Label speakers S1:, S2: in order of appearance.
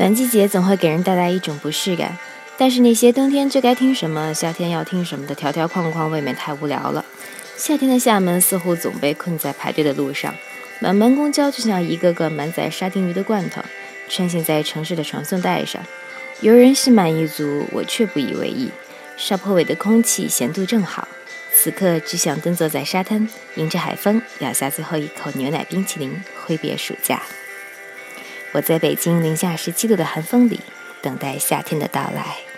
S1: 反季节总会给人带来一种不适感，但是那些冬天就该听什么，夏天要听什么的条条框框未免太无聊了。夏天的厦门似乎总被困在排队的路上，满门公交就像一个个满载沙丁鱼的罐头，穿行在城市的传送带上。游人心满意足，我却不以为意。沙坡尾的空气咸度正好，此刻只想蹲坐在沙滩，迎着海风，咬下最后一口牛奶冰淇淋，挥别暑假。我在北京零下十七度的寒风里，等待夏天的到来。